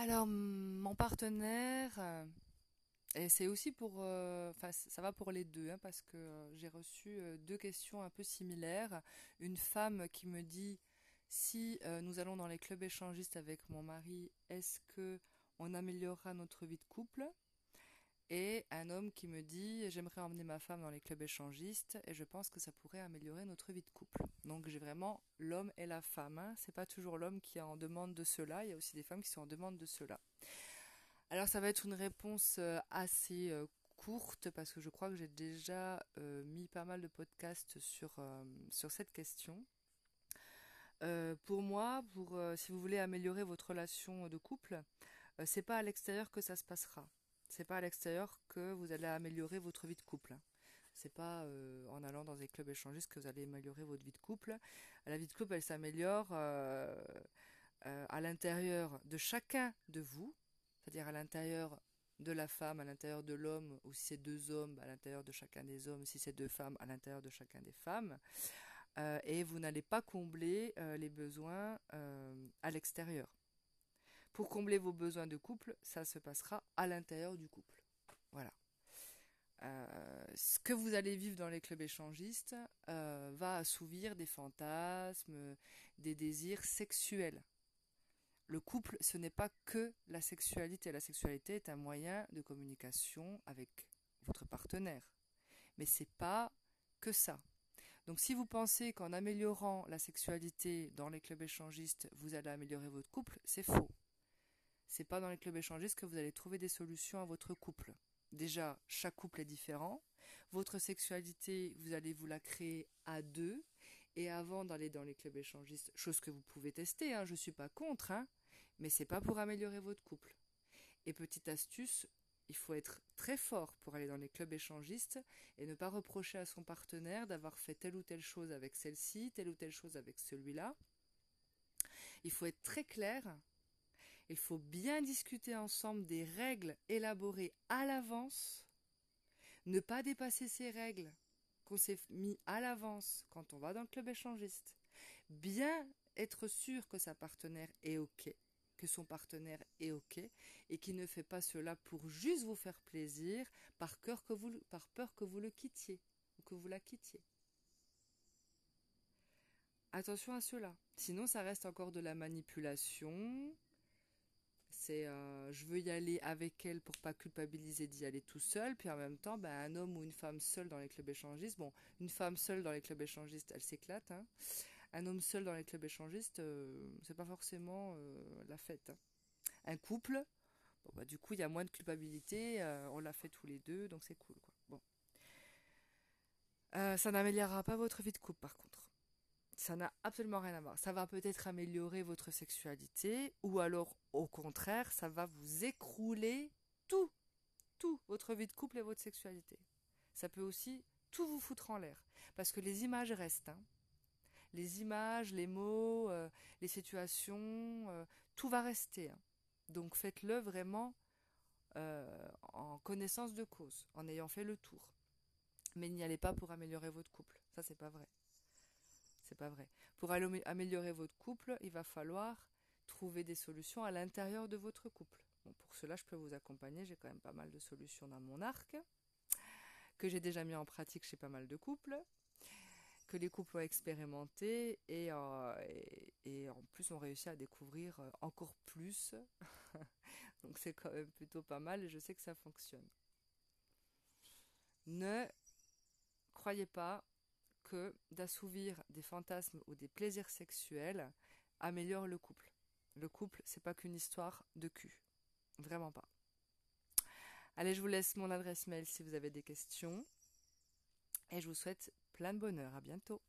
Alors, mon partenaire, euh, et c'est aussi pour, euh, enfin, ça va pour les deux, hein, parce que euh, j'ai reçu deux questions un peu similaires. Une femme qui me dit si nous allons dans les clubs échangistes avec mon mari, est-ce que on améliorera notre vie de couple? Et un homme qui me dit j'aimerais emmener ma femme dans les clubs échangistes et je pense que ça pourrait améliorer notre vie de couple. Donc j'ai vraiment l'homme et la femme. Hein. C'est pas toujours l'homme qui est en demande de cela, il y a aussi des femmes qui sont en demande de cela. Alors ça va être une réponse euh, assez euh, courte parce que je crois que j'ai déjà euh, mis pas mal de podcasts sur, sur cette question. pour moi, pour si vous voulez améliorer votre relation de couple, c'est pas à l'extérieur que ça se passera c'est pas à l'extérieur que vous allez améliorer votre vie de couple. C'est pas euh, en allant dans des clubs échangistes que vous allez améliorer votre vie de couple. La vie de couple, elle s'améliore euh, euh, à l'intérieur de chacun de vous, c'est-à-dire à l'intérieur de la femme, à l'intérieur de l'homme, ou si c'est deux hommes, à l'intérieur de chacun des hommes, si c'est deux femmes, à l'intérieur de chacun des femmes. et vous n'allez pas combler les besoins à l'extérieur. Pour combler vos besoins de couple, ça se passera à l'intérieur du couple. Voilà. Euh, ce que vous allez vivre dans les clubs échangistes euh, va assouvir des fantasmes, des désirs sexuels. Le couple, ce n'est pas que la sexualité. La sexualité est un moyen de communication avec votre partenaire. Mais c'est pas que ça. Donc si vous pensez qu'en améliorant la sexualité dans les clubs échangistes, vous allez améliorer votre couple, c'est faux c'est pas dans les clubs échangistes que vous allez trouver des solutions à votre couple. Déjà, chaque couple est différent. Votre sexualité, vous allez vous la créer à deux. Et avant d'aller dans les clubs échangistes, chose que vous pouvez tester, hein, je suis pas contre, hein, mais c'est pas pour améliorer votre couple. Et petite astuce, il faut être très fort pour aller dans les clubs échangistes et ne pas reprocher à son partenaire d'avoir fait telle ou telle chose avec celle-ci, telle ou telle chose avec celui-là. Il faut être très clair il faut bien discuter ensemble des règles élaborées à l'avance, ne pas dépasser ces règles qu'on s'est mis à l'avance quand on va dans le club échangiste. Bien être sûr que sa partenaire est OK, que son partenaire est OK et qu'il ne fait pas cela pour juste vous faire plaisir par, que vous, par peur que vous le quittiez ou que vous la quittiez. Attention à cela. Sinon, ça reste encore de la manipulation, c'est euh, je veux y aller avec elle pour pas culpabiliser d'y aller tout seul. Puis en même temps, ben, un homme ou une femme seule dans les clubs échangistes. Bon, une femme seule dans les clubs échangistes, elle s'éclate. Hein. Un homme seul dans les clubs échangistes, euh, c'est pas forcément euh, la fête. Hein. Un couple, bah, du coup, il y a moins de culpabilité. on l'a fait tous les deux, donc c'est cool. Bon. ça n'améliorera pas votre vie de couple, par contre. Ça n'a absolument rien à voir. Ça va peut-être améliorer votre sexualité, ou alors au contraire, ça va vous écrouler tout, tout, votre vie de couple et votre sexualité. Ça peut aussi tout vous foutre en l'air, parce que les images restent. Hein. Les images, les mots, euh, les situations, euh, tout va rester. Hein. Donc faites-le vraiment euh, en connaissance de cause, en ayant fait le tour. Mais n'y allez pas pour améliorer votre couple. Ça, c'est pas vrai. C'est pas vrai. Pour améliorer votre couple, il va falloir trouver des solutions à l'intérieur de votre couple. Pour cela, je peux vous accompagner. J'ai quand même pas mal de solutions dans mon arc que j'ai déjà mis en pratique chez pas mal de couples, que les couples ont expérimenté et, euh, et, en plus ont réussi à découvrir euh, encore plus. Donc c'est quand même plutôt pas mal et je sais que ça fonctionne. Ne croyez pas que d'assouvir des fantasmes ou des plaisirs sexuels améliore le couple. Le couple, c'est pas qu'une histoire de cul. Vraiment pas. Allez, je vous laisse mon adresse mail si vous avez des questions. Et je vous souhaite plein de bonheur. À bientôt.